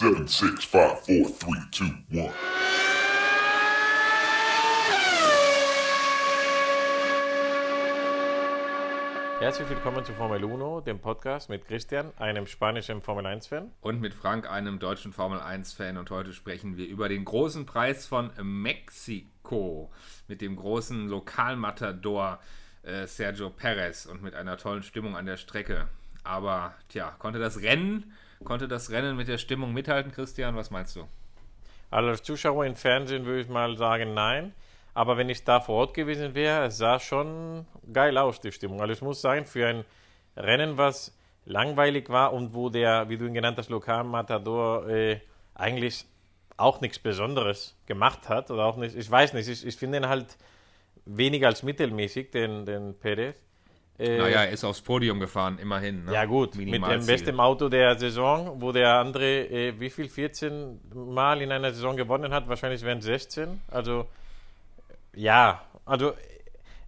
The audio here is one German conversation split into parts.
Seven, six, five, four, three, two, one. Herzlich willkommen zu Formel 1, dem Podcast mit Christian, einem spanischen Formel 1-Fan. Und mit Frank, einem deutschen Formel 1-Fan. Und heute sprechen wir über den großen Preis von Mexiko mit dem großen Lokalmatador äh, Sergio Perez und mit einer tollen Stimmung an der Strecke. Aber, tja, konnte das Rennen Konnte das Rennen mit der Stimmung mithalten, Christian? Was meinst du? Also als Zuschauer im Fernsehen würde ich mal sagen, nein. Aber wenn ich da vor Ort gewesen wäre, es sah schon geil aus, die Stimmung. Also ich muss sagen, für ein Rennen, was langweilig war und wo der, wie du ihn genannt hast, Lokalmatador äh, eigentlich auch nichts Besonderes gemacht hat. Oder auch nicht, ich weiß nicht, ich, ich finde ihn halt weniger als mittelmäßig, den, den Perez. Äh, naja, er ist aufs Podium gefahren, immerhin. Ne? Ja, gut, mit dem besten Auto der Saison, wo der andere, äh, wie viel, 14 Mal in einer Saison gewonnen hat, wahrscheinlich wären 16. Also, ja, also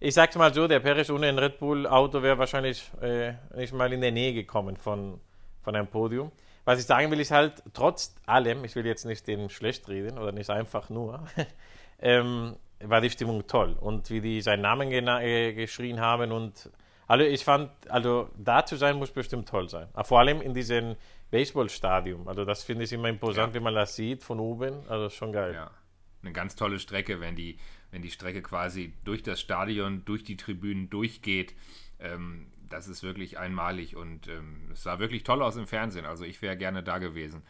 ich sag's mal so, der Perez ohne ein Red Bull-Auto wäre wahrscheinlich äh, nicht mal in der Nähe gekommen von, von einem Podium. Was ich sagen will, ist halt, trotz allem, ich will jetzt nicht den schlecht reden oder nicht einfach nur, ähm, war die Stimmung toll. Und wie die seinen Namen äh, geschrien haben und also ich fand, also da zu sein muss bestimmt toll sein. Vor allem in diesem Baseballstadium. Also das finde ich immer imposant, ja. wenn man das sieht von oben. Also schon geil. Ja. Eine ganz tolle Strecke, wenn die, wenn die Strecke quasi durch das Stadion, durch die Tribünen durchgeht. Ähm, das ist wirklich einmalig und ähm, es sah wirklich toll aus im Fernsehen. Also ich wäre gerne da gewesen.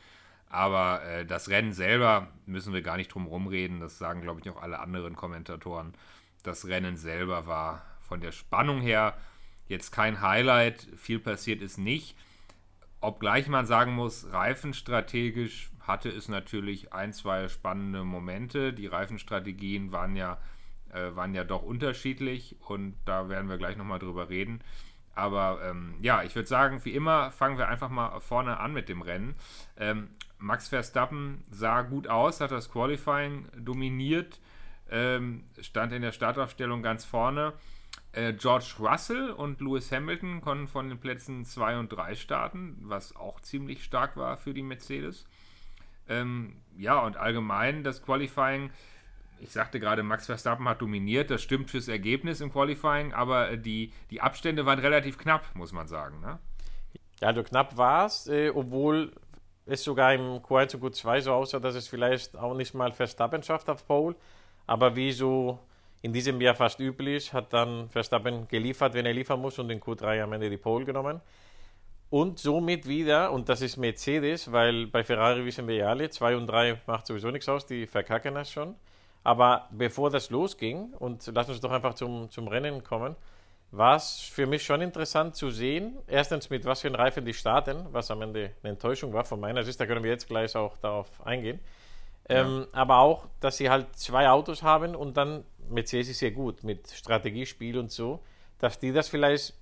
Aber äh, das Rennen selber müssen wir gar nicht drum rumreden. Das sagen, glaube ich, auch alle anderen Kommentatoren. Das Rennen selber war von der Spannung her Jetzt kein Highlight, viel passiert ist nicht. Obgleich man sagen muss, reifenstrategisch hatte es natürlich ein, zwei spannende Momente. Die Reifenstrategien waren ja, äh, waren ja doch unterschiedlich und da werden wir gleich nochmal drüber reden. Aber ähm, ja, ich würde sagen, wie immer fangen wir einfach mal vorne an mit dem Rennen. Ähm, Max Verstappen sah gut aus, hat das Qualifying dominiert, ähm, stand in der Startaufstellung ganz vorne. Äh, George Russell und Lewis Hamilton konnten von den Plätzen 2 und 3 starten, was auch ziemlich stark war für die Mercedes. Ähm, ja, und allgemein das Qualifying, ich sagte gerade, Max Verstappen hat dominiert, das stimmt fürs Ergebnis im Qualifying, aber die, die Abstände waren relativ knapp, muss man sagen. Ne? Ja, also knapp war es, äh, obwohl es sogar im Q1 und Q2 so aussah, dass es vielleicht auch nicht mal Verstappen schafft auf Pole, aber wie so in diesem Jahr fast üblich, hat dann Verstappen geliefert, wenn er liefern muss und in Q3 am Ende die Pole genommen. Und somit wieder, und das ist Mercedes, weil bei Ferrari wissen wir ja alle, 2 und 3 macht sowieso nichts aus, die verkacken das schon. Aber bevor das losging, und lass uns doch einfach zum, zum Rennen kommen, war es für mich schon interessant zu sehen, erstens mit was für einen Reifen die starten, was am Ende eine Enttäuschung war von meiner Sicht, da können wir jetzt gleich auch darauf eingehen. Ja. Ähm, aber auch, dass sie halt zwei Autos haben und dann Mercedes ist sehr gut mit Strategiespiel und so, dass die das vielleicht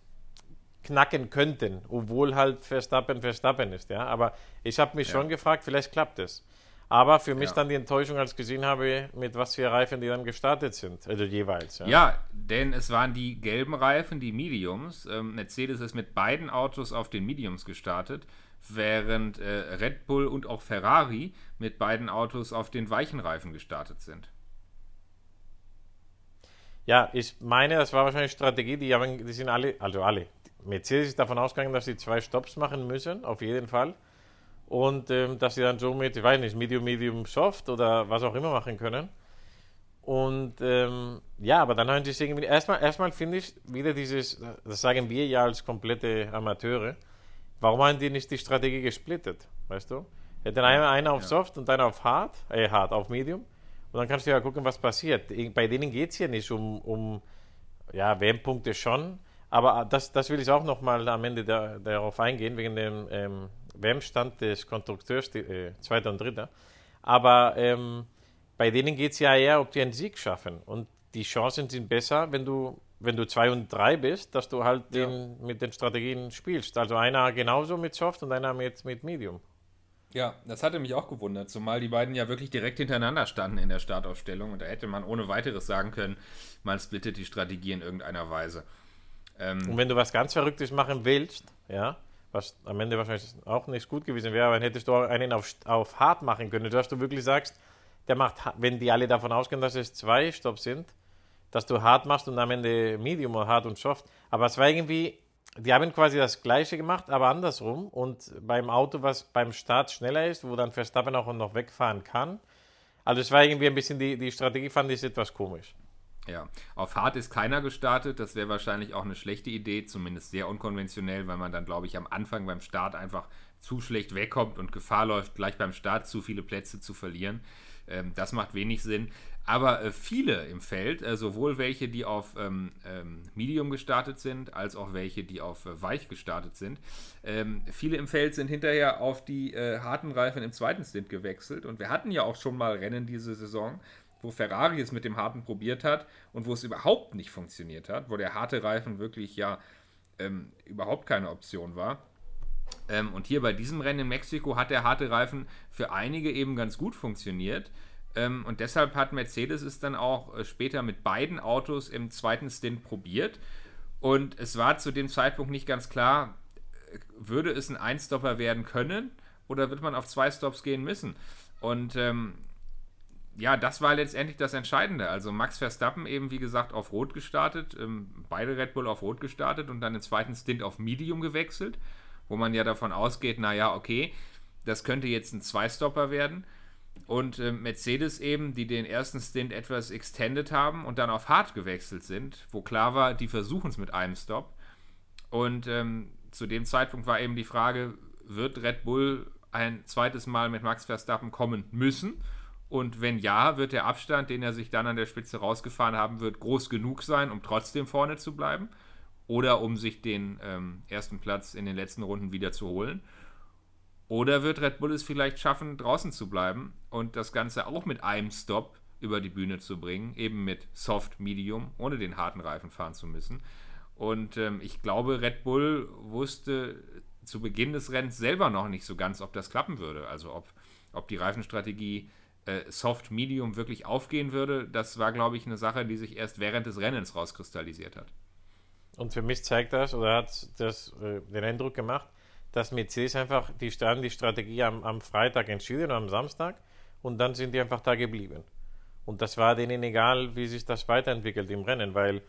knacken könnten, obwohl halt Verstappen Verstappen ist. Ja? Aber ich habe mich ja. schon gefragt, vielleicht klappt es. Aber für mich ja. dann die Enttäuschung, als ich gesehen habe, mit was für Reifen die dann gestartet sind, also jeweils. Ja, ja denn es waren die gelben Reifen, die Mediums. Ähm, Mercedes ist mit beiden Autos auf den Mediums gestartet, während äh, Red Bull und auch Ferrari mit beiden Autos auf den weichen Reifen gestartet sind. Ja, ich meine, das war wahrscheinlich Strategie. Die, haben, die sind alle, also alle. Mercedes ist davon ausgegangen, dass sie zwei Stops machen müssen, auf jeden Fall. Und ähm, dass sie dann somit, ich weiß nicht, Medium, Medium, Soft oder was auch immer machen können. Und ähm, ja, aber dann haben sie sich irgendwie. Erstmal, erstmal finde ich wieder dieses, das sagen wir ja als komplette Amateure. Warum haben die nicht die Strategie gesplittet? Weißt du? Hätten einer, einer auf Soft und einer auf Hard, äh, Hard auf Medium. Und dann kannst du ja gucken, was passiert. Bei denen geht es hier nicht um, um ja, WM-Punkte schon, aber das, das will ich auch nochmal am Ende da, darauf eingehen, wegen dem ähm, WM-Stand des Konstrukteurs, äh, zweiter und dritter. Aber ähm, bei denen geht es ja eher, ob die einen Sieg schaffen. Und die Chancen sind besser, wenn du, wenn du zwei und drei bist, dass du halt ja. den, mit den Strategien spielst. Also einer genauso mit Soft und einer mit, mit Medium. Ja, das hatte mich auch gewundert, zumal die beiden ja wirklich direkt hintereinander standen in der Startaufstellung und da hätte man ohne weiteres sagen können, man splittet die Strategie in irgendeiner Weise. Ähm und wenn du was ganz Verrücktes machen willst, ja, was am Ende wahrscheinlich auch nicht gut gewesen wäre, aber dann hättest du auch einen auf, auf hart machen können, dass du wirklich sagst, der macht, wenn die alle davon ausgehen, dass es zwei Stops sind, dass du hart machst und am Ende Medium oder hart und soft. Aber es war irgendwie, die haben quasi das Gleiche gemacht, aber andersrum. Und beim Auto, was beim Start schneller ist, wo dann Verstappen auch noch wegfahren kann. Also es war irgendwie ein bisschen, die, die Strategie fand ich etwas komisch. Ja, auf hart ist keiner gestartet. Das wäre wahrscheinlich auch eine schlechte Idee, zumindest sehr unkonventionell, weil man dann, glaube ich, am Anfang beim Start einfach zu schlecht wegkommt und Gefahr läuft, gleich beim Start zu viele Plätze zu verlieren. Ähm, das macht wenig Sinn. Aber äh, viele im Feld, äh, sowohl welche, die auf ähm, ähm, Medium gestartet sind, als auch welche, die auf äh, Weich gestartet sind, ähm, viele im Feld sind hinterher auf die äh, harten Reifen im zweiten Stint gewechselt. Und wir hatten ja auch schon mal Rennen diese Saison, wo Ferrari es mit dem harten probiert hat und wo es überhaupt nicht funktioniert hat, wo der harte Reifen wirklich ja ähm, überhaupt keine Option war. Ähm, und hier bei diesem Rennen in Mexiko hat der harte Reifen für einige eben ganz gut funktioniert. Ähm, und deshalb hat Mercedes es dann auch äh, später mit beiden Autos im zweiten Stint probiert. Und es war zu dem Zeitpunkt nicht ganz klar, äh, würde es ein Einstopper werden können oder wird man auf zwei Stops gehen müssen. Und ähm, ja, das war letztendlich das Entscheidende. Also Max Verstappen eben, wie gesagt, auf Rot gestartet, ähm, beide Red Bull auf Rot gestartet und dann im zweiten Stint auf Medium gewechselt, wo man ja davon ausgeht, naja, okay, das könnte jetzt ein Zweistopper werden. Und äh, Mercedes eben, die den ersten Stint etwas extended haben und dann auf Hard gewechselt sind, wo klar war, die versuchen es mit einem Stop. Und ähm, zu dem Zeitpunkt war eben die Frage, wird Red Bull ein zweites Mal mit Max Verstappen kommen müssen? Und wenn ja, wird der Abstand, den er sich dann an der Spitze rausgefahren haben wird, groß genug sein, um trotzdem vorne zu bleiben oder um sich den ähm, ersten Platz in den letzten Runden wieder zu holen. Oder wird Red Bull es vielleicht schaffen, draußen zu bleiben und das Ganze auch mit einem Stop über die Bühne zu bringen, eben mit Soft Medium, ohne den harten Reifen fahren zu müssen. Und ähm, ich glaube, Red Bull wusste zu Beginn des Rennens selber noch nicht so ganz, ob das klappen würde. Also ob, ob die Reifenstrategie äh, Soft Medium wirklich aufgehen würde. Das war, glaube ich, eine Sache, die sich erst während des Rennens rauskristallisiert hat. Und für mich zeigt das oder hat das äh, den Eindruck gemacht, dass Mercedes einfach, die standen die Strategie am, am Freitag entschieden am Samstag und dann sind die einfach da geblieben. Und das war denen egal, wie sich das weiterentwickelt im Rennen, weil,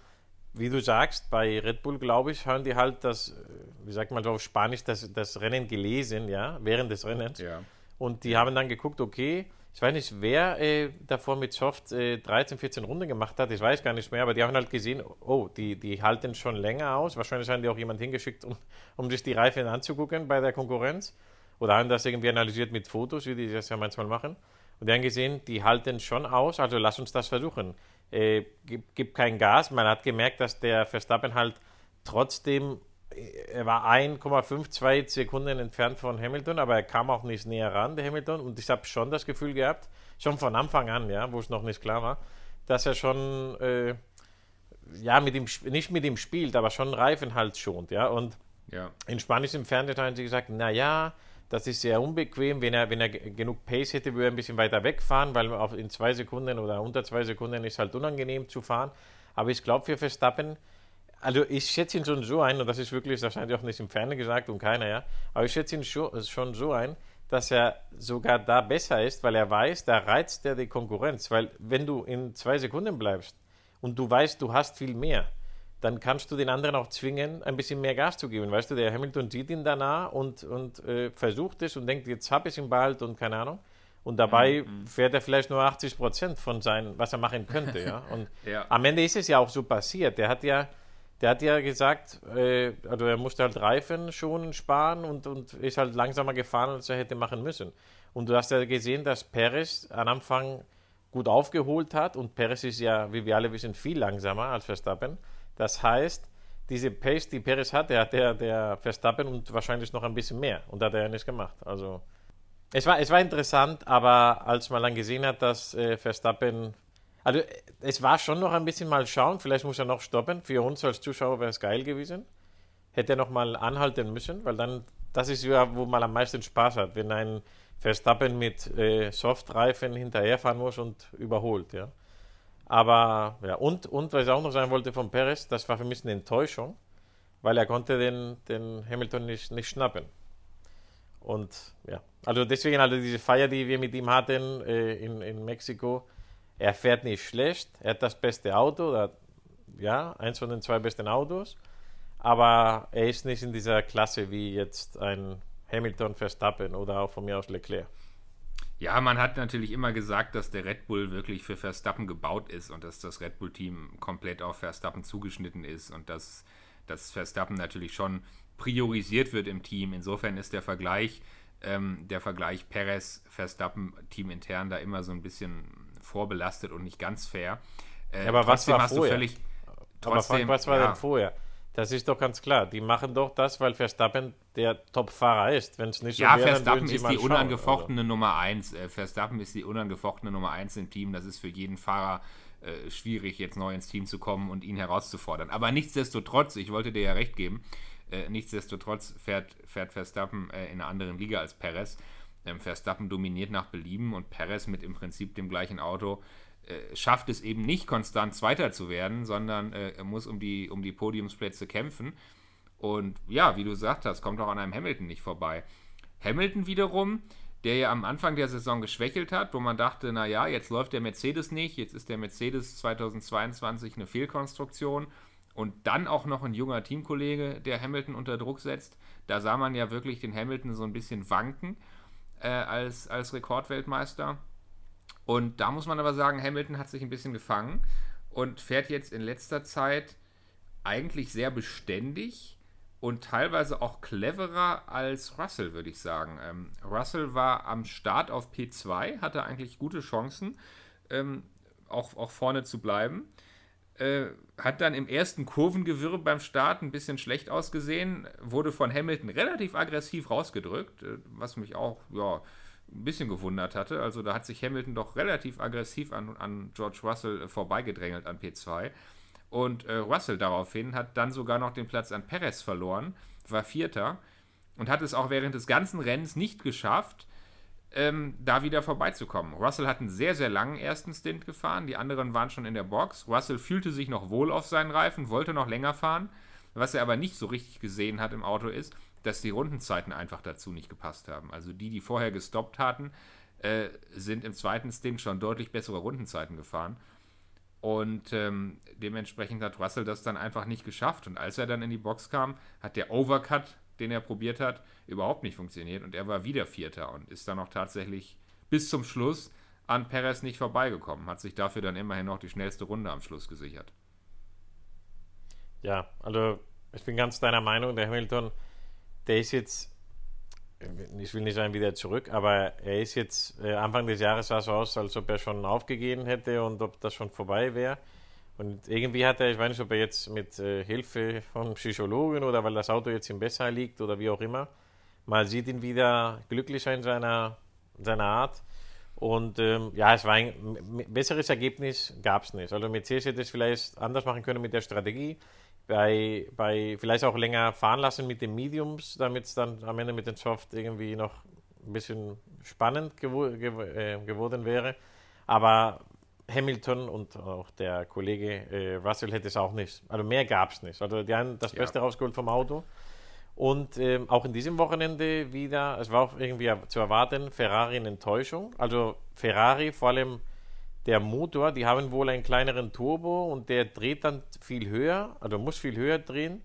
wie du sagst, bei Red Bull, glaube ich, haben die halt das, wie sagt man so auf Spanisch, das, das Rennen gelesen, ja, während des Rennens. Ja. Und die haben dann geguckt, okay, ich weiß nicht, wer äh, davor mit Soft äh, 13, 14 Runden gemacht hat, ich weiß gar nicht mehr, aber die haben halt gesehen, oh, die, die halten schon länger aus. Wahrscheinlich haben die auch jemand hingeschickt, um, um sich die Reifen anzugucken bei der Konkurrenz. Oder haben das irgendwie analysiert mit Fotos, wie die das ja manchmal machen. Und die haben gesehen, die halten schon aus, also lass uns das versuchen. Äh, gibt, gibt kein Gas. Man hat gemerkt, dass der Verstappen halt trotzdem er war 1,52 Sekunden entfernt von Hamilton, aber er kam auch nicht näher ran, der Hamilton. Und ich habe schon das Gefühl gehabt, schon von Anfang an, ja, wo es noch nicht klar war, dass er schon, äh, ja, mit ihm, nicht mit ihm spielt, aber schon Reifen halt schont, ja. Und ja. in Spanisch im Fernsehen haben sie gesagt, naja, das ist sehr unbequem. Wenn er, wenn er genug Pace hätte, würde er ein bisschen weiter wegfahren, weil in zwei Sekunden oder unter zwei Sekunden ist halt unangenehm zu fahren. Aber ich glaube, für Verstappen also ich schätze ihn schon so ein, und das ist wirklich wahrscheinlich auch nicht im Fernsehen gesagt und keiner, ja, aber ich schätze ihn schon so ein, dass er sogar da besser ist, weil er weiß, da reizt er die Konkurrenz. Weil wenn du in zwei Sekunden bleibst und du weißt, du hast viel mehr, dann kannst du den anderen auch zwingen, ein bisschen mehr Gas zu geben. Weißt du, der Hamilton sieht ihn danach und, und äh, versucht es und denkt, jetzt habe ich ihn bald und keine Ahnung. Und dabei mhm. fährt er vielleicht nur 80 Prozent von seinem, was er machen könnte. Ja? Und ja. am Ende ist es ja auch so passiert. Der hat ja der hat ja gesagt, äh, also er musste halt Reifen schon sparen und, und ist halt langsamer gefahren, als er hätte machen müssen. Und du hast ja gesehen, dass Perez am Anfang gut aufgeholt hat und Perez ist ja, wie wir alle wissen, viel langsamer als Verstappen. Das heißt, diese Pace, die Perez hatte, hat der, der Verstappen und wahrscheinlich noch ein bisschen mehr und hat er ja nicht gemacht. Also es war, es war interessant, aber als man dann gesehen hat, dass äh, Verstappen also es war schon noch ein bisschen mal schauen, vielleicht muss er noch stoppen. Für uns als Zuschauer wäre es geil gewesen. Hätte er noch mal anhalten müssen, weil dann, das ist ja, wo man am meisten Spaß hat, wenn ein Verstappen mit äh, Softreifen hinterherfahren muss und überholt, ja. Aber, ja, und, und was ich auch noch sagen wollte von Perez, das war für mich eine Enttäuschung, weil er konnte den, den Hamilton nicht, nicht schnappen. Und ja, also deswegen, also diese Feier, die wir mit ihm hatten äh, in, in Mexiko, er fährt nicht schlecht, er hat das beste Auto, oder, ja, eins von den zwei besten Autos, aber er ist nicht in dieser Klasse wie jetzt ein Hamilton, Verstappen oder auch von mir aus Leclerc. Ja, man hat natürlich immer gesagt, dass der Red Bull wirklich für Verstappen gebaut ist und dass das Red Bull-Team komplett auf Verstappen zugeschnitten ist und dass, dass Verstappen natürlich schon priorisiert wird im Team. Insofern ist der Vergleich, ähm, der Vergleich Perez-Verstappen Team intern da immer so ein bisschen vorbelastet und nicht ganz fair. Äh, aber was war vorher? Völlig, trotzdem, aber was war ja, denn vorher? Das ist doch ganz klar. Die machen doch das, weil Verstappen der Top-Fahrer ist. Wenn es nicht so ja, wäre, Verstappen ist die unangefochtene also. Nummer 1. Äh, Verstappen ist die unangefochtene Nummer 1 im Team. Das ist für jeden Fahrer äh, schwierig, jetzt neu ins Team zu kommen und ihn herauszufordern. Aber nichtsdestotrotz, ich wollte dir ja recht geben, äh, nichtsdestotrotz fährt, fährt Verstappen äh, in einer anderen Liga als Perez. Ähm, Verstappen dominiert nach Belieben und Perez mit im Prinzip dem gleichen Auto äh, schafft es eben nicht konstant Zweiter zu werden, sondern äh, muss um die, um die Podiumsplätze kämpfen. Und ja, wie du gesagt hast, kommt auch an einem Hamilton nicht vorbei. Hamilton wiederum, der ja am Anfang der Saison geschwächelt hat, wo man dachte, naja, jetzt läuft der Mercedes nicht, jetzt ist der Mercedes 2022 eine Fehlkonstruktion und dann auch noch ein junger Teamkollege, der Hamilton unter Druck setzt. Da sah man ja wirklich den Hamilton so ein bisschen wanken äh, als, als Rekordweltmeister. Und da muss man aber sagen, Hamilton hat sich ein bisschen gefangen und fährt jetzt in letzter Zeit eigentlich sehr beständig und teilweise auch cleverer als Russell, würde ich sagen. Ähm, Russell war am Start auf P2, hatte eigentlich gute Chancen, ähm, auch, auch vorne zu bleiben. Äh, hat dann im ersten Kurvengewirr beim Start ein bisschen schlecht ausgesehen, wurde von Hamilton relativ aggressiv rausgedrückt, äh, was mich auch, ja, ein bisschen gewundert hatte. Also da hat sich Hamilton doch relativ aggressiv an, an George Russell äh, vorbeigedrängelt an P2. Und äh, Russell daraufhin hat dann sogar noch den Platz an Perez verloren, war Vierter und hat es auch während des ganzen Rennens nicht geschafft, ähm, da wieder vorbeizukommen. Russell hat einen sehr, sehr langen ersten Stint gefahren, die anderen waren schon in der Box. Russell fühlte sich noch wohl auf seinen Reifen, wollte noch länger fahren. Was er aber nicht so richtig gesehen hat im Auto ist, dass die Rundenzeiten einfach dazu nicht gepasst haben. Also die, die vorher gestoppt hatten, äh, sind im zweiten Stint schon deutlich bessere Rundenzeiten gefahren. Und ähm, dementsprechend hat Russell das dann einfach nicht geschafft. Und als er dann in die Box kam, hat der Overcut, den er probiert hat, überhaupt nicht funktioniert. Und er war wieder Vierter und ist dann auch tatsächlich bis zum Schluss an Perez nicht vorbeigekommen. Hat sich dafür dann immerhin noch die schnellste Runde am Schluss gesichert. Ja, also ich bin ganz deiner Meinung, der Hamilton der ist jetzt, ich will nicht sagen wieder zurück, aber er ist jetzt, äh, Anfang des Jahres sah es aus, als ob er schon aufgegeben hätte und ob das schon vorbei wäre. Und irgendwie hat er, ich weiß nicht, ob er jetzt mit äh, Hilfe von Psychologen oder weil das Auto jetzt ihm besser liegt oder wie auch immer, mal sieht ihn wieder glücklicher in seiner, in seiner Art. Und ähm, ja, es war ein besseres Ergebnis gab es nicht. Also Mercedes hätte es vielleicht anders machen können mit der Strategie bei, bei vielleicht auch länger fahren lassen mit den Mediums, damit es dann am Ende mit den Soft irgendwie noch ein bisschen spannend gewo gew äh, geworden wäre. Aber Hamilton und auch der Kollege äh, Russell hätte es auch nicht. Also mehr gab es nicht. Also die haben das Beste ja. rausgeholt vom Auto. Und ähm, auch in diesem Wochenende wieder, es war auch irgendwie zu erwarten, Ferrari in Enttäuschung. Also Ferrari vor allem der Motor, die haben wohl einen kleineren Turbo und der dreht dann viel höher, also muss viel höher drehen.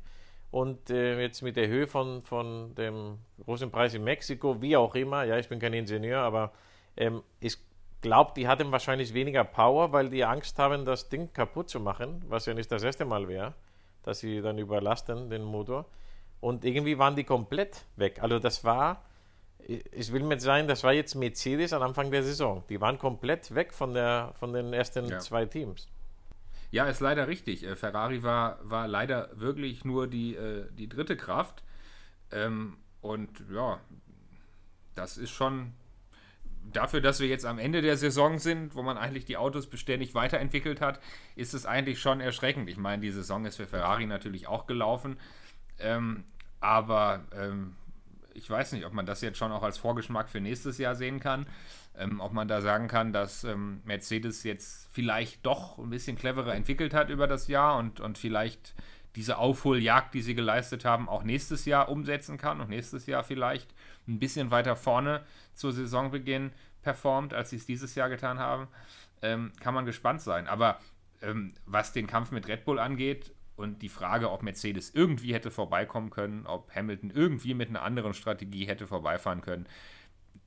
Und äh, jetzt mit der Höhe von, von dem großen Preis in Mexiko, wie auch immer, ja, ich bin kein Ingenieur, aber ähm, ich glaube, die hatten wahrscheinlich weniger Power, weil die Angst haben, das Ding kaputt zu machen, was ja nicht das erste Mal wäre, dass sie dann überlasten, den Motor. Und irgendwie waren die komplett weg. Also das war ich will mit sein, das war jetzt Mercedes am Anfang der Saison. Die waren komplett weg von, der, von den ersten ja. zwei Teams. Ja, ist leider richtig. Äh, Ferrari war, war leider wirklich nur die, äh, die dritte Kraft. Ähm, und ja, das ist schon dafür, dass wir jetzt am Ende der Saison sind, wo man eigentlich die Autos beständig weiterentwickelt hat, ist es eigentlich schon erschreckend. Ich meine, die Saison ist für Ferrari natürlich auch gelaufen. Ähm, aber ähm, ich weiß nicht, ob man das jetzt schon auch als Vorgeschmack für nächstes Jahr sehen kann. Ähm, ob man da sagen kann, dass ähm, Mercedes jetzt vielleicht doch ein bisschen cleverer entwickelt hat über das Jahr und, und vielleicht diese Aufholjagd, die sie geleistet haben, auch nächstes Jahr umsetzen kann und nächstes Jahr vielleicht ein bisschen weiter vorne zur Saisonbeginn performt, als sie es dieses Jahr getan haben, ähm, kann man gespannt sein. Aber ähm, was den Kampf mit Red Bull angeht und die Frage, ob Mercedes irgendwie hätte vorbeikommen können, ob Hamilton irgendwie mit einer anderen Strategie hätte vorbeifahren können,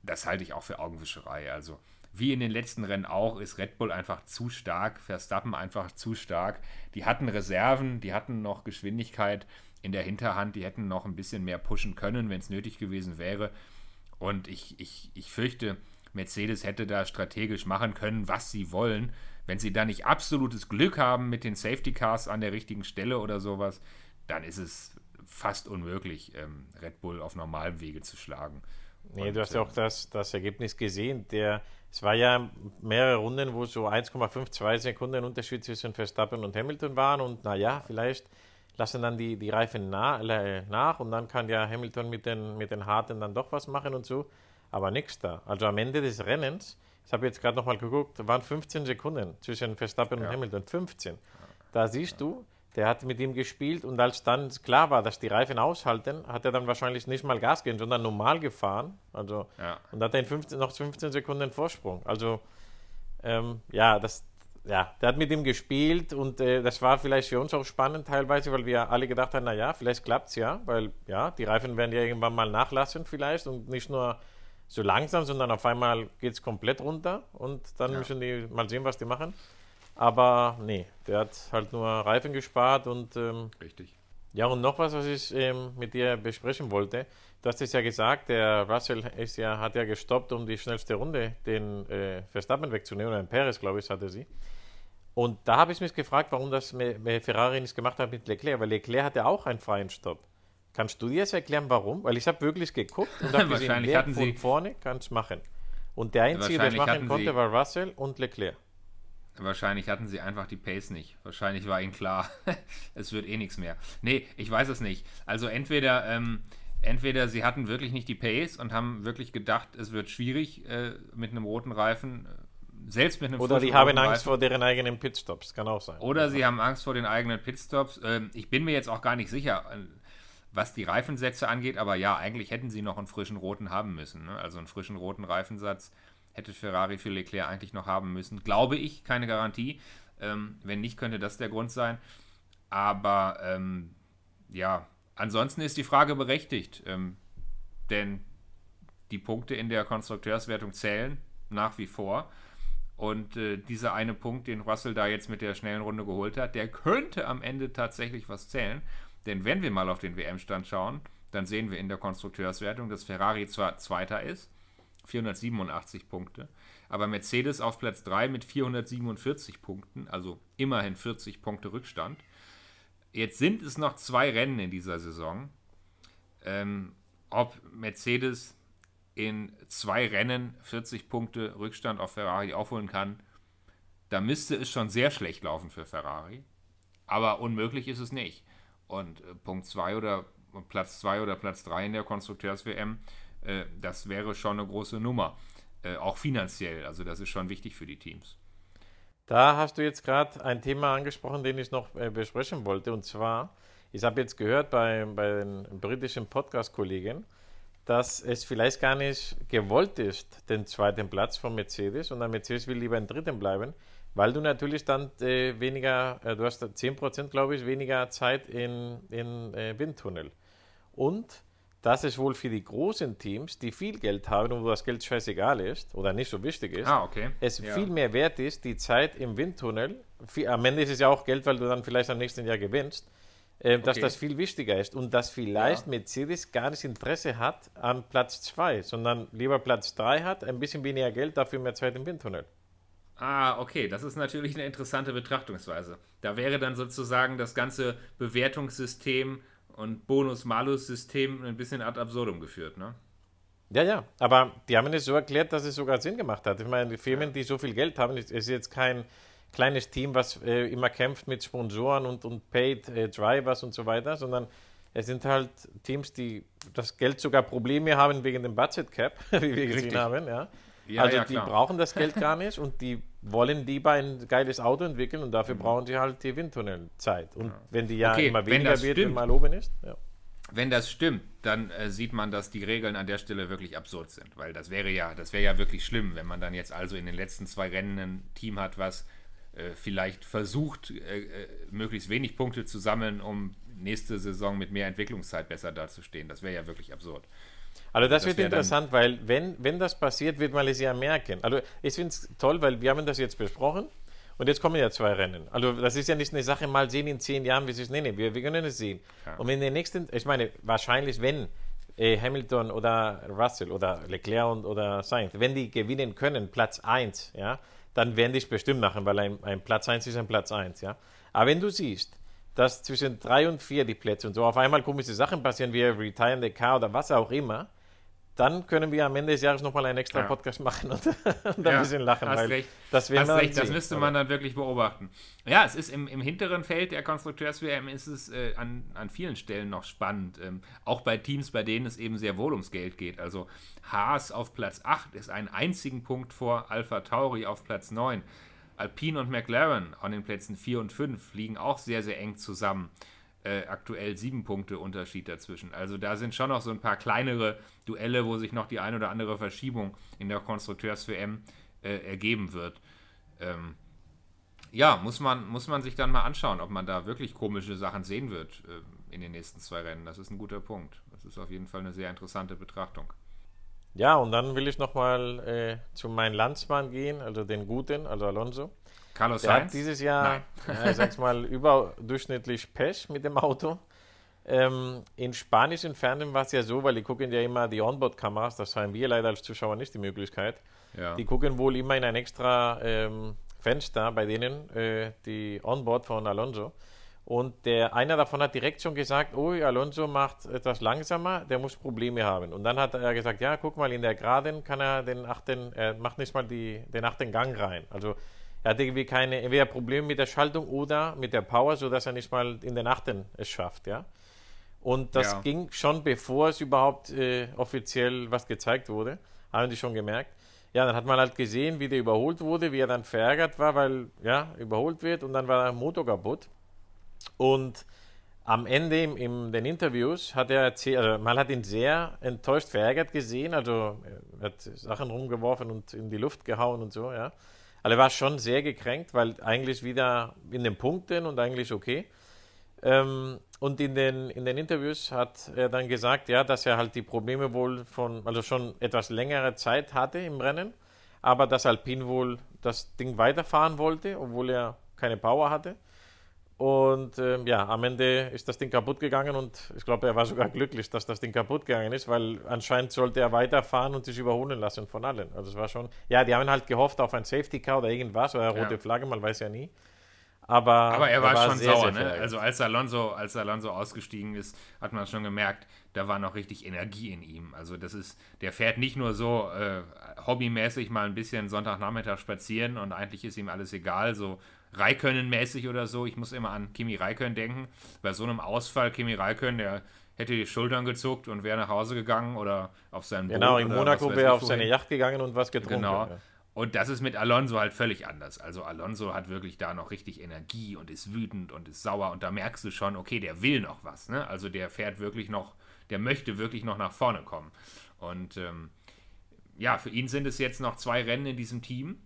das halte ich auch für Augenwischerei. Also wie in den letzten Rennen auch, ist Red Bull einfach zu stark, Verstappen einfach zu stark. Die hatten Reserven, die hatten noch Geschwindigkeit in der Hinterhand, die hätten noch ein bisschen mehr pushen können, wenn es nötig gewesen wäre. Und ich, ich, ich fürchte, Mercedes hätte da strategisch machen können, was sie wollen. Wenn sie da nicht absolutes Glück haben mit den Safety Cars an der richtigen Stelle oder sowas, dann ist es fast unmöglich, ähm, Red Bull auf normalem Wege zu schlagen. Nee, Und, du hast ja auch das, das Ergebnis gesehen. Der, es war ja mehrere Runden, wo so 1,52 Sekunden Unterschied zwischen Verstappen und Hamilton waren. Und naja, vielleicht lassen dann die, die Reifen nach, äh, nach und dann kann ja Hamilton mit den, mit den Harten dann doch was machen und so. Aber nichts da. Also am Ende des Rennens, ich habe jetzt gerade nochmal geguckt, waren 15 Sekunden zwischen Verstappen ja. und Hamilton. 15. Da siehst du, der hat mit ihm gespielt und als dann klar war, dass die Reifen aushalten, hat er dann wahrscheinlich nicht mal Gas gegeben, sondern normal gefahren. Also, ja. Und hat er 15, noch 15 Sekunden Vorsprung. Also, ähm, ja, das, ja, der hat mit ihm gespielt und äh, das war vielleicht für uns auch spannend teilweise, weil wir alle gedacht haben, naja, vielleicht klappt es ja, weil ja, die Reifen werden ja irgendwann mal nachlassen vielleicht und nicht nur so langsam, sondern auf einmal geht es komplett runter und dann ja. müssen die mal sehen, was die machen. Aber nee, der hat halt nur Reifen gespart und. Ähm, Richtig. Ja, und noch was, was ich ähm, mit dir besprechen wollte. Du hast es ja gesagt, der Russell ist ja, hat ja gestoppt, um die schnellste Runde den äh, Verstappen wegzunehmen, oder ein Perez, glaube ich, hatte sie. Und da habe ich mich gefragt, warum das Ferrari nicht gemacht hat mit Leclerc, weil Leclerc hatte auch einen freien Stopp. Kannst du dir jetzt erklären, warum? Weil ich habe wirklich geguckt und habe gesehen, wer von vorne kann es machen. Und der Einzige, der es machen konnte, war Russell und Leclerc. Wahrscheinlich hatten sie einfach die Pace nicht. Wahrscheinlich war ihnen klar, es wird eh nichts mehr. Nee, ich weiß es nicht. Also entweder, ähm, entweder sie hatten wirklich nicht die Pace und haben wirklich gedacht, es wird schwierig äh, mit einem roten Reifen, äh, selbst mit einem Oder die haben Angst Reifen. vor deren eigenen Pitstops, kann auch sein. Oder sie haben Angst vor den eigenen Pitstops. Ähm, ich bin mir jetzt auch gar nicht sicher, äh, was die Reifensätze angeht, aber ja, eigentlich hätten sie noch einen frischen roten haben müssen. Ne? Also einen frischen roten Reifensatz hätte Ferrari für Leclerc eigentlich noch haben müssen. Glaube ich, keine Garantie. Ähm, wenn nicht, könnte das der Grund sein. Aber ähm, ja, ansonsten ist die Frage berechtigt, ähm, denn die Punkte in der Konstrukteurswertung zählen nach wie vor. Und äh, dieser eine Punkt, den Russell da jetzt mit der schnellen Runde geholt hat, der könnte am Ende tatsächlich was zählen. Denn wenn wir mal auf den WM-Stand schauen, dann sehen wir in der Konstrukteurswertung, dass Ferrari zwar Zweiter ist, 487 Punkte. Aber Mercedes auf Platz 3 mit 447 Punkten, also immerhin 40 Punkte Rückstand. Jetzt sind es noch zwei Rennen in dieser Saison. Ähm, ob Mercedes in zwei Rennen 40 Punkte Rückstand auf Ferrari aufholen kann, da müsste es schon sehr schlecht laufen für Ferrari. Aber unmöglich ist es nicht. Und äh, Punkt 2 oder Platz 2 oder Platz 3 in der Konstrukteurs-WM äh, das wäre schon eine große Nummer. Äh, auch finanziell, also das ist schon wichtig für die Teams. Da hast du jetzt gerade ein Thema angesprochen, den ich noch äh, besprechen wollte. Und zwar, ich habe jetzt gehört bei, bei den britischen Podcast-Kollegen, dass es vielleicht gar nicht gewollt ist, den zweiten Platz von Mercedes, sondern Mercedes will lieber im dritten bleiben, weil du natürlich dann äh, weniger, äh, du hast 10% glaube ich, weniger Zeit in, in äh, Windtunnel. Und dass es wohl für die großen Teams, die viel Geld haben und wo das Geld scheißegal ist oder nicht so wichtig ist, ah, okay. es ja. viel mehr wert ist, die Zeit im Windtunnel, viel, am Ende ist es ja auch Geld, weil du dann vielleicht am nächsten Jahr gewinnst, äh, dass okay. das viel wichtiger ist und dass vielleicht ja. Mercedes gar nicht Interesse hat an Platz 2, sondern lieber Platz 3 hat, ein bisschen weniger Geld, dafür mehr Zeit im Windtunnel. Ah, okay, das ist natürlich eine interessante Betrachtungsweise. Da wäre dann sozusagen das ganze Bewertungssystem und Bonus-Malus-System ein bisschen ad absurdum geführt, ne? Ja, ja, aber die haben es so erklärt, dass es sogar Sinn gemacht hat. Ich meine, die Firmen, die so viel Geld haben, es ist jetzt kein kleines Team, was äh, immer kämpft mit Sponsoren und, und Paid äh, Drivers und so weiter, sondern es sind halt Teams, die das Geld sogar Probleme haben wegen dem Budget Cap, wie wir gesehen Richtig. haben, ja. Ja, also ja, die brauchen das Geld gar nicht und die wollen lieber ein geiles Auto entwickeln und dafür mhm. brauchen die halt die Windtunnelzeit. Und wenn die ja okay, immer weniger wird, wenn mal oben ist. Ja. Wenn das stimmt, dann äh, sieht man, dass die Regeln an der Stelle wirklich absurd sind. Weil das wäre ja, das wäre ja wirklich schlimm, wenn man dann jetzt also in den letzten zwei Rennen ein Team hat, was äh, vielleicht versucht, äh, äh möglichst wenig Punkte zu sammeln, um nächste Saison mit mehr Entwicklungszeit besser dazustehen. Das wäre ja wirklich absurd. Also das, das wird interessant, weil wenn, wenn das passiert, wird man es ja merken. Also ich finde es toll, weil wir haben das jetzt besprochen und jetzt kommen ja zwei Rennen. Also das ist ja nicht eine Sache, mal sehen in zehn Jahren, wie es ist. Nee, nee, wir, wir können es sehen. Ja. Und in den nächsten, ich meine, wahrscheinlich, wenn äh, Hamilton oder Russell oder Leclerc und, oder Sainz, wenn die gewinnen können, Platz 1, ja, dann werden die es bestimmt machen, weil ein, ein Platz 1 ist ein Platz 1, ja. Aber wenn du siehst, dass zwischen drei und vier die Plätze und so auf einmal komische Sachen passieren, wie Retire the Car oder was auch immer, dann können wir am Ende des Jahres nochmal einen extra ja. Podcast machen und, und ja, ein bisschen lachen. Hast weil recht. Das, hast recht. das müsste man dann wirklich beobachten. Ja, es ist im, im hinteren Feld der Konstrukteurs-WM ist es äh, an, an vielen Stellen noch spannend. Ähm, auch bei Teams, bei denen es eben sehr wohl ums Geld geht. Also Haas auf Platz 8 ist einen einzigen Punkt vor Alpha Tauri auf Platz 9. Alpine und McLaren an den Plätzen 4 und 5 liegen auch sehr, sehr eng zusammen. Äh, aktuell sieben Punkte Unterschied dazwischen. Also da sind schon noch so ein paar kleinere Duelle, wo sich noch die ein oder andere Verschiebung in der Konstrukteurs-WM äh, ergeben wird. Ähm, ja, muss man, muss man sich dann mal anschauen, ob man da wirklich komische Sachen sehen wird äh, in den nächsten zwei Rennen. Das ist ein guter Punkt. Das ist auf jeden Fall eine sehr interessante Betrachtung. Ja, und dann will ich nochmal äh, zu meinem Landsmann gehen, also den Guten, also Alonso. Carlos Der Sainz? hat dieses Jahr, ja, ich sag's mal, überdurchschnittlich Pech mit dem Auto. Ähm, in spanischen Fernsehen war es ja so, weil die gucken ja immer die Onboard-Kameras, das haben wir leider als Zuschauer nicht die Möglichkeit. Ja. Die gucken wohl immer in ein extra ähm, Fenster bei denen, äh, die Onboard von Alonso. Und der einer davon hat direkt schon gesagt, oh, Alonso macht etwas langsamer, der muss Probleme haben. Und dann hat er gesagt, ja, guck mal, in der Geraden kann er den achten, er macht nicht mal die, den achten Gang rein. Also er hat irgendwie keine, entweder Probleme mit der Schaltung oder mit der Power, sodass er nicht mal in den achten es schafft, ja. Und das ja. ging schon, bevor es überhaupt äh, offiziell was gezeigt wurde, haben die schon gemerkt. Ja, dann hat man halt gesehen, wie der überholt wurde, wie er dann verärgert war, weil, ja, überholt wird und dann war der Motor kaputt. Und am Ende in, in den Interviews hat er erzählt, also man hat ihn sehr enttäuscht, verärgert gesehen, also er hat Sachen rumgeworfen und in die Luft gehauen und so, ja. Also er war schon sehr gekränkt, weil eigentlich wieder in den Punkten und eigentlich okay. Ähm, und in den, in den Interviews hat er dann gesagt, ja, dass er halt die Probleme wohl von, also schon etwas längere Zeit hatte im Rennen, aber dass Alpine wohl das Ding weiterfahren wollte, obwohl er keine Power hatte. Und ähm, ja, am Ende ist das Ding kaputt gegangen und ich glaube, er war sogar glücklich, dass das Ding kaputt gegangen ist, weil anscheinend sollte er weiterfahren und sich überholen lassen von allen. Also es war schon, ja, die haben halt gehofft auf ein Safety Car oder irgendwas oder eine rote ja. Flagge, man weiß ja nie. Aber, Aber er, war, er war schon sehr, sauer, sehr ne? Also als Alonso, als Alonso ausgestiegen ist, hat man schon gemerkt, da war noch richtig Energie in ihm. Also das ist, der fährt nicht nur so äh, hobbymäßig mal ein bisschen Sonntagnachmittag spazieren und eigentlich ist ihm alles egal, so Raikönnen-mäßig oder so. Ich muss immer an Kimi Raikön denken. Bei so einem Ausfall, Kimi Raikön, der hätte die Schultern gezuckt und wäre nach Hause gegangen oder auf seinen Boot. Genau, in Monaco wäre er auf seine Yacht gegangen und was getrunken. Genau. Ja. Und das ist mit Alonso halt völlig anders. Also Alonso hat wirklich da noch richtig Energie und ist wütend und ist sauer und da merkst du schon, okay, der will noch was. Ne? Also der fährt wirklich noch, der möchte wirklich noch nach vorne kommen. Und ähm, ja, für ihn sind es jetzt noch zwei Rennen in diesem Team.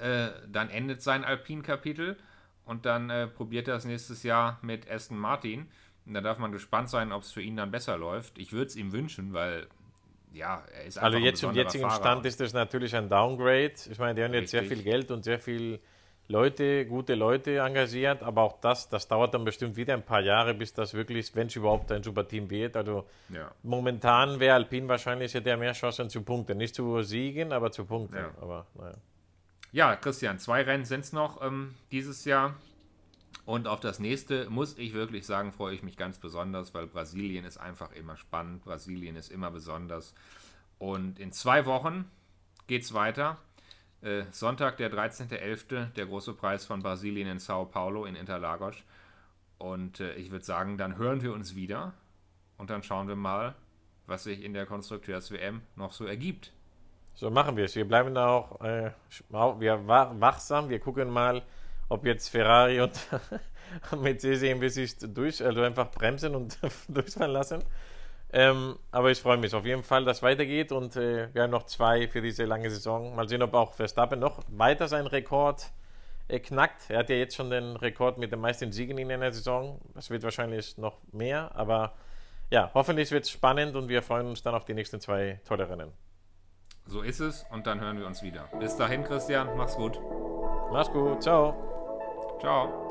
Äh, dann endet sein Alpin-Kapitel und dann äh, probiert er es nächstes Jahr mit Aston Martin. Und da darf man gespannt sein, ob es für ihn dann besser läuft. Ich würde es ihm wünschen, weil ja, er ist Also jetzt zum jetzigen Fahrer. Stand ist das natürlich ein Downgrade. Ich meine, die haben jetzt Richtig. sehr viel Geld und sehr viel Leute, gute Leute engagiert, aber auch das, das dauert dann bestimmt wieder ein paar Jahre, bis das wirklich, wenn es überhaupt ein Superteam wird. Also ja. momentan wäre Alpine wahrscheinlich hätte er mehr Chancen zu punkten. Nicht zu siegen, aber zu punkten. Ja. Aber naja. Ja, Christian, zwei Rennen sind es noch ähm, dieses Jahr. Und auf das nächste muss ich wirklich sagen, freue ich mich ganz besonders, weil Brasilien ist einfach immer spannend. Brasilien ist immer besonders. Und in zwei Wochen geht es weiter. Äh, Sonntag, der 13.11., der große Preis von Brasilien in Sao Paulo in Interlagos. Und äh, ich würde sagen, dann hören wir uns wieder und dann schauen wir mal, was sich in der Konstrukteurs-WM noch so ergibt. So machen wir es. Wir bleiben da auch äh, wir wachsam. Wir gucken mal, ob jetzt Ferrari und Mercedes irgendwie sich durch, also einfach bremsen und durchfahren lassen. Ähm, aber ich freue mich auf jeden Fall, dass es weitergeht und äh, wir haben noch zwei für diese lange Saison. Mal sehen, ob auch Verstappen noch weiter seinen Rekord äh, knackt. Er hat ja jetzt schon den Rekord mit den meisten Siegen in einer Saison. Das wird wahrscheinlich noch mehr, aber ja, hoffentlich wird es spannend und wir freuen uns dann auf die nächsten zwei tolle Rennen. So ist es und dann hören wir uns wieder. Bis dahin, Christian, mach's gut. Mach's gut, ciao. Ciao.